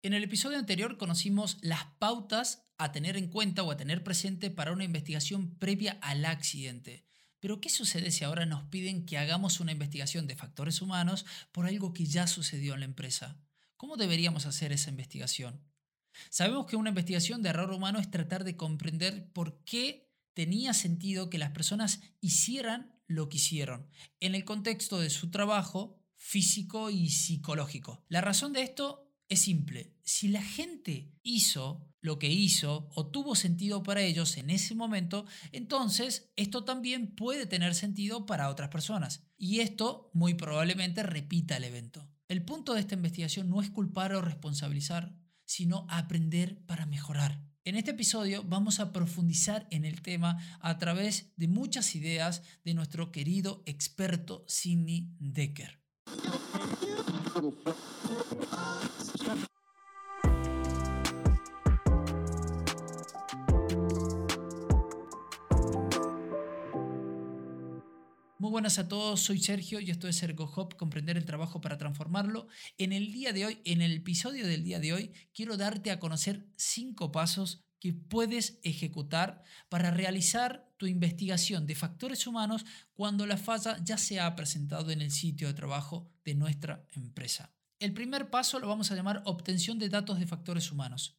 En el episodio anterior conocimos las pautas a tener en cuenta o a tener presente para una investigación previa al accidente. Pero ¿qué sucede si ahora nos piden que hagamos una investigación de factores humanos por algo que ya sucedió en la empresa? ¿Cómo deberíamos hacer esa investigación? Sabemos que una investigación de error humano es tratar de comprender por qué tenía sentido que las personas hicieran lo que hicieron en el contexto de su trabajo físico y psicológico. La razón de esto es simple. Si la gente hizo lo que hizo o tuvo sentido para ellos en ese momento, entonces esto también puede tener sentido para otras personas. Y esto muy probablemente repita el evento. El punto de esta investigación no es culpar o responsabilizar, sino aprender para mejorar. En este episodio vamos a profundizar en el tema a través de muchas ideas de nuestro querido experto Sidney Decker. Muy buenas a todos, soy Sergio y esto es ErgoHop, comprender el trabajo para transformarlo. En el día de hoy, en el episodio del día de hoy, quiero darte a conocer cinco pasos que puedes ejecutar para realizar tu investigación de factores humanos cuando la falla ya se ha presentado en el sitio de trabajo de nuestra empresa. El primer paso lo vamos a llamar obtención de datos de factores humanos.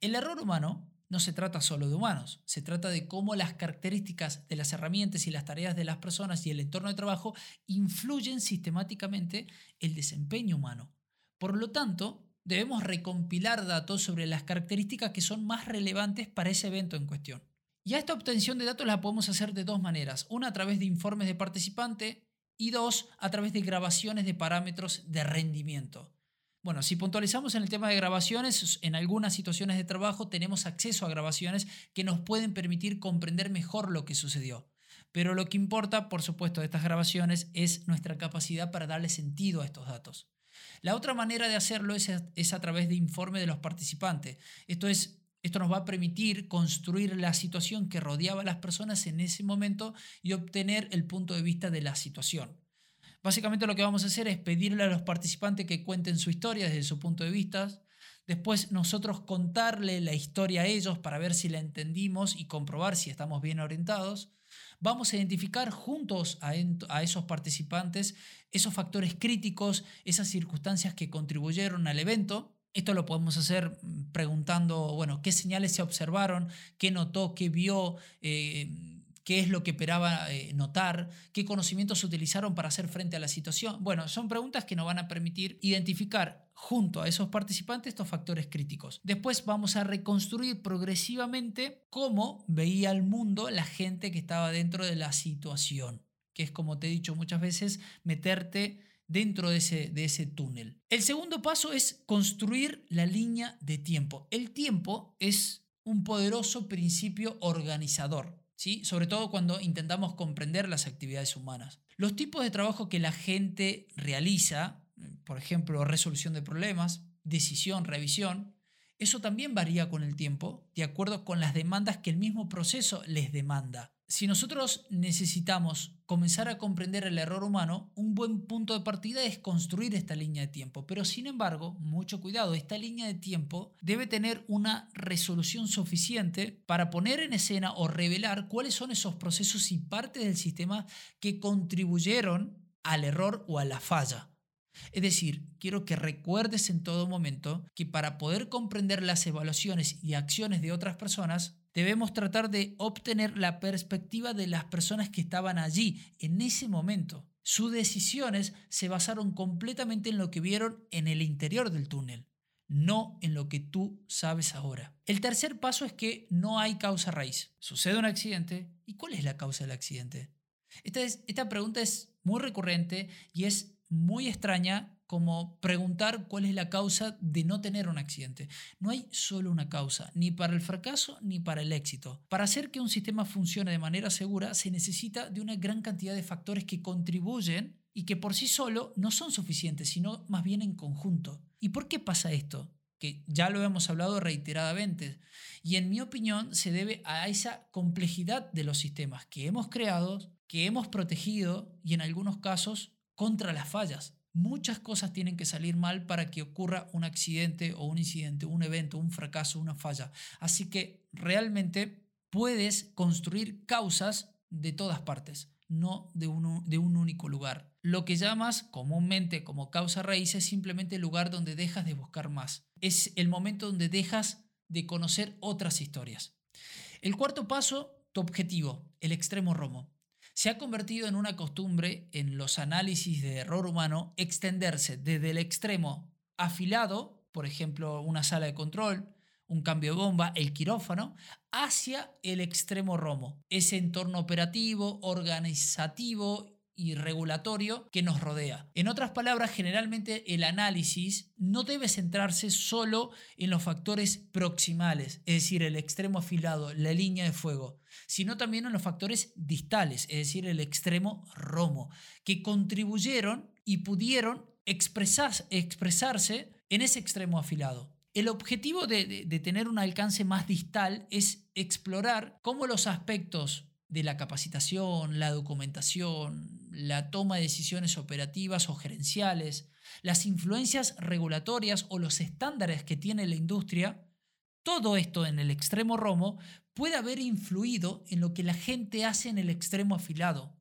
El error humano no se trata solo de humanos, se trata de cómo las características de las herramientas y las tareas de las personas y el entorno de trabajo influyen sistemáticamente el desempeño humano. Por lo tanto, debemos recompilar datos sobre las características que son más relevantes para ese evento en cuestión. Y a esta obtención de datos la podemos hacer de dos maneras, una a través de informes de participante y dos a través de grabaciones de parámetros de rendimiento. Bueno, si puntualizamos en el tema de grabaciones, en algunas situaciones de trabajo tenemos acceso a grabaciones que nos pueden permitir comprender mejor lo que sucedió. Pero lo que importa, por supuesto, de estas grabaciones es nuestra capacidad para darle sentido a estos datos. La otra manera de hacerlo es a, es a través de informe de los participantes. Esto, es, esto nos va a permitir construir la situación que rodeaba a las personas en ese momento y obtener el punto de vista de la situación. Básicamente lo que vamos a hacer es pedirle a los participantes que cuenten su historia desde su punto de vista. Después nosotros contarle la historia a ellos para ver si la entendimos y comprobar si estamos bien orientados. Vamos a identificar juntos a, a esos participantes esos factores críticos, esas circunstancias que contribuyeron al evento esto lo podemos hacer preguntando, bueno, qué señales se observaron, qué notó, qué vio, eh, qué es lo que esperaba eh, notar, qué conocimientos se utilizaron para hacer frente a la situación. Bueno, son preguntas que nos van a permitir identificar junto a esos participantes estos factores críticos. Después vamos a reconstruir progresivamente cómo veía el mundo la gente que estaba dentro de la situación, que es como te he dicho muchas veces, meterte dentro de ese, de ese túnel. El segundo paso es construir la línea de tiempo. El tiempo es un poderoso principio organizador sobre todo cuando intentamos comprender las actividades humanas. Los tipos de trabajo que la gente realiza, por ejemplo, resolución de problemas, decisión, revisión, eso también varía con el tiempo, de acuerdo con las demandas que el mismo proceso les demanda. Si nosotros necesitamos comenzar a comprender el error humano, un buen punto de partida es construir esta línea de tiempo. Pero sin embargo, mucho cuidado, esta línea de tiempo debe tener una resolución suficiente para poner en escena o revelar cuáles son esos procesos y partes del sistema que contribuyeron al error o a la falla. Es decir, quiero que recuerdes en todo momento que para poder comprender las evaluaciones y acciones de otras personas, debemos tratar de obtener la perspectiva de las personas que estaban allí en ese momento. Sus decisiones se basaron completamente en lo que vieron en el interior del túnel, no en lo que tú sabes ahora. El tercer paso es que no hay causa raíz. Sucede un accidente, ¿y cuál es la causa del accidente? Esta, esta pregunta es muy recurrente y es muy extraña como preguntar cuál es la causa de no tener un accidente. No hay solo una causa, ni para el fracaso ni para el éxito. Para hacer que un sistema funcione de manera segura se necesita de una gran cantidad de factores que contribuyen y que por sí solo no son suficientes, sino más bien en conjunto. ¿Y por qué pasa esto? que ya lo hemos hablado reiteradamente, y en mi opinión se debe a esa complejidad de los sistemas que hemos creado, que hemos protegido y en algunos casos contra las fallas. Muchas cosas tienen que salir mal para que ocurra un accidente o un incidente, un evento, un fracaso, una falla. Así que realmente puedes construir causas de todas partes, no de un, de un único lugar. Lo que llamas comúnmente como causa raíz es simplemente el lugar donde dejas de buscar más. Es el momento donde dejas de conocer otras historias. El cuarto paso, tu objetivo, el extremo romo. Se ha convertido en una costumbre en los análisis de error humano extenderse desde el extremo afilado, por ejemplo, una sala de control, un cambio de bomba, el quirófano, hacia el extremo romo, ese entorno operativo, organizativo y regulatorio que nos rodea. En otras palabras, generalmente el análisis no debe centrarse solo en los factores proximales, es decir, el extremo afilado, la línea de fuego, sino también en los factores distales, es decir, el extremo romo, que contribuyeron y pudieron expresarse en ese extremo afilado. El objetivo de, de, tener un alcance más distal es explorar cómo los aspectos de la capacitación, la documentación, la toma de decisiones operativas o gerenciales, las influencias regulatorias o los estándares que tiene la industria, todo esto en el extremo romo puede haber influido en lo que la gente hace en el extremo afilado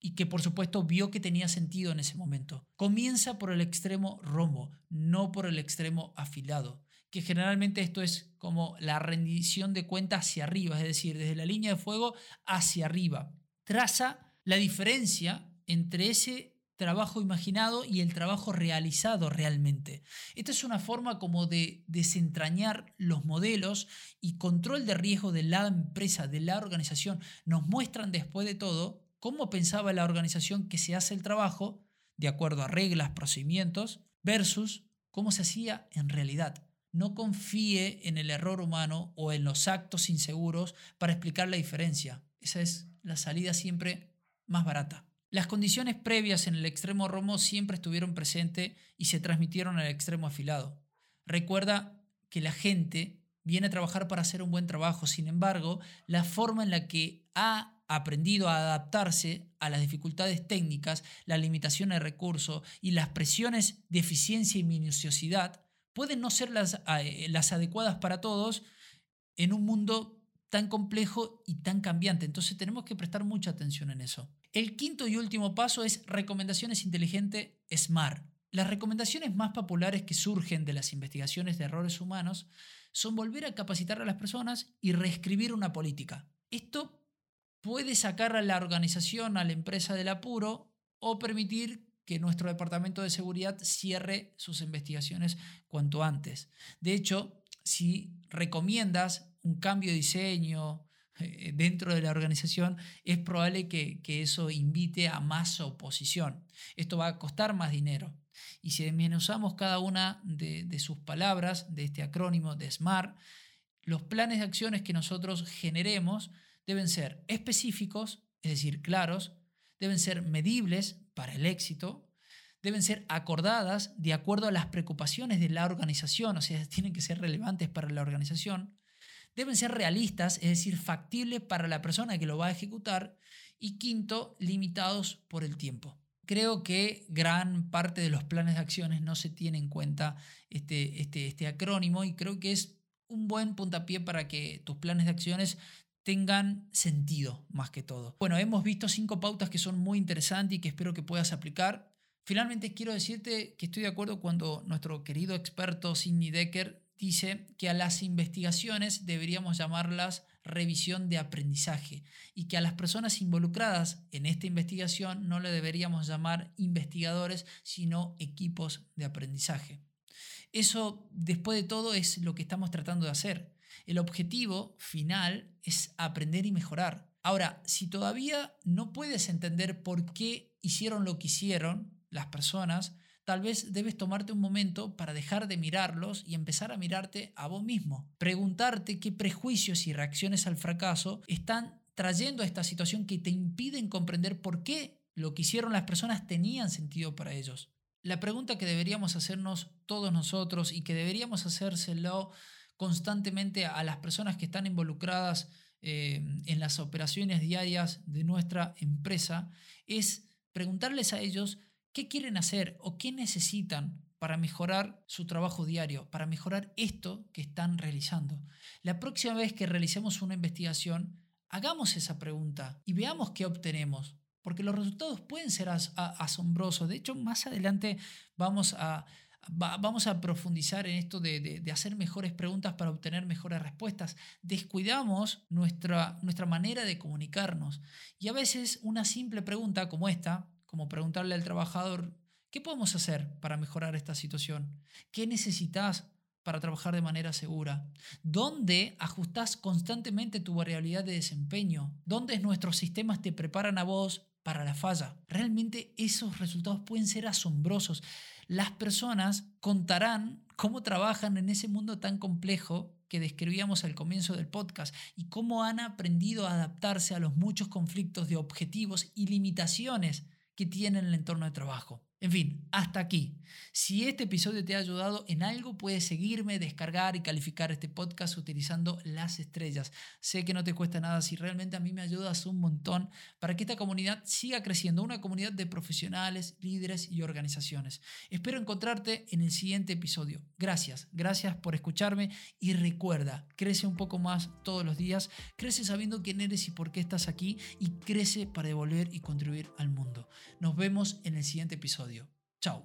y que por supuesto vio que tenía sentido en ese momento. Comienza por el extremo romo, no por el extremo afilado que generalmente esto es como la rendición de cuenta hacia arriba, es decir, desde la línea de fuego hacia arriba. Traza la diferencia entre ese trabajo imaginado y el trabajo realizado realmente. Esta es una forma como de desentrañar los modelos y control de riesgo de la empresa, de la organización. Nos muestran después de todo cómo pensaba la organización que se hace el trabajo de acuerdo a reglas, procedimientos, versus cómo se hacía en realidad. No confíe en el error humano o en los actos inseguros para explicar la diferencia. Esa es la salida siempre más barata. Las condiciones previas en el extremo romo siempre estuvieron presentes y se transmitieron al extremo afilado. Recuerda que la gente viene a trabajar para hacer un buen trabajo, sin embargo, la forma en la que ha aprendido a adaptarse a las dificultades técnicas, la limitación de recursos y las presiones de eficiencia y minuciosidad pueden no ser las, eh, las adecuadas para todos en un mundo tan complejo y tan cambiante. Entonces tenemos que prestar mucha atención en eso. El quinto y último paso es recomendaciones inteligentes SMART. Las recomendaciones más populares que surgen de las investigaciones de errores humanos son volver a capacitar a las personas y reescribir una política. Esto puede sacar a la organización, a la empresa del apuro o permitir que nuestro departamento de seguridad cierre sus investigaciones cuanto antes. De hecho, si recomiendas un cambio de diseño dentro de la organización, es probable que, eso invite a más oposición. Esto va a costar más dinero. Y si usamos cada una de, de sus palabras de este acrónimo de SMART, los planes de acciones que nosotros generemos deben ser específicos, es decir, claros, deben ser medibles para el éxito, deben ser acordadas de acuerdo a las preocupaciones de la organización, o sea, tienen que ser relevantes para la organización, deben ser realistas, es decir, factibles para la persona que lo va a ejecutar, y quinto, limitados por el tiempo. Creo que gran parte de los planes de acciones no se tiene en cuenta este, este, este acrónimo y creo que es un buen puntapié para que tus planes de acciones tengan sentido más que todo. Bueno, hemos visto cinco pautas que son muy interesantes y que espero que puedas aplicar. Finalmente quiero decirte que estoy de acuerdo cuando nuestro querido experto Sidney Decker dice que a las investigaciones deberíamos llamarlas revisión de aprendizaje y que a las personas involucradas en esta investigación no le deberíamos llamar investigadores, sino equipos de aprendizaje. Eso, después de todo, es lo que estamos tratando de hacer. El objetivo final es aprender y mejorar. Ahora, si todavía no puedes entender por qué hicieron lo que hicieron las personas, tal vez debes tomarte un momento para dejar de mirarlos y empezar a mirarte a vos mismo. Preguntarte qué prejuicios y reacciones al fracaso están trayendo a esta situación que te impiden comprender por qué lo que hicieron las personas tenían sentido para ellos. La pregunta que deberíamos hacernos todos nosotros y que deberíamos hacérselo constantemente a las personas que están involucradas eh, en las operaciones diarias de nuestra empresa es preguntarles a ellos qué quieren hacer o qué necesitan para mejorar su trabajo diario, para mejorar esto que están realizando. La próxima vez que realicemos una investigación, hagamos esa pregunta y veamos qué obtenemos, porque los resultados pueden ser asombrosos. De hecho, más adelante vamos a, vamos a profundizar en esto de, hacer mejores preguntas para obtener mejores respuestas. Descuidamos nuestra, nuestra manera de comunicarnos y a veces una simple pregunta como esta, como preguntarle al trabajador, ¿Qué podemos hacer para mejorar esta situación? ¿Qué necesitas para trabajar de manera segura? ¿Dónde ajustas constantemente tu variabilidad de desempeño? ¿Dónde nuestros sistemas te preparan a vos para la falla? Realmente esos resultados pueden ser asombrosos. Las personas contarán cómo trabajan en ese mundo tan complejo que describíamos al comienzo del podcast y cómo han aprendido a adaptarse a los muchos conflictos de objetivos y limitaciones que tienen el entorno de trabajo. En fin, hasta aquí. Si este episodio te ha ayudado en algo, puedes seguirme, descargar y calificar este podcast utilizando las estrellas. Sé que no te cuesta nada, si realmente a mí me ayudas un montón para que esta comunidad siga creciendo, una comunidad de profesionales, líderes y organizaciones. Espero encontrarte en el siguiente episodio. Gracias, gracias por escucharme y recuerda, crece un poco más todos los días, crece sabiendo quién eres y por qué estás aquí y crece para devolver y contribuir al mundo. Nos vemos en el siguiente episodio. Chao.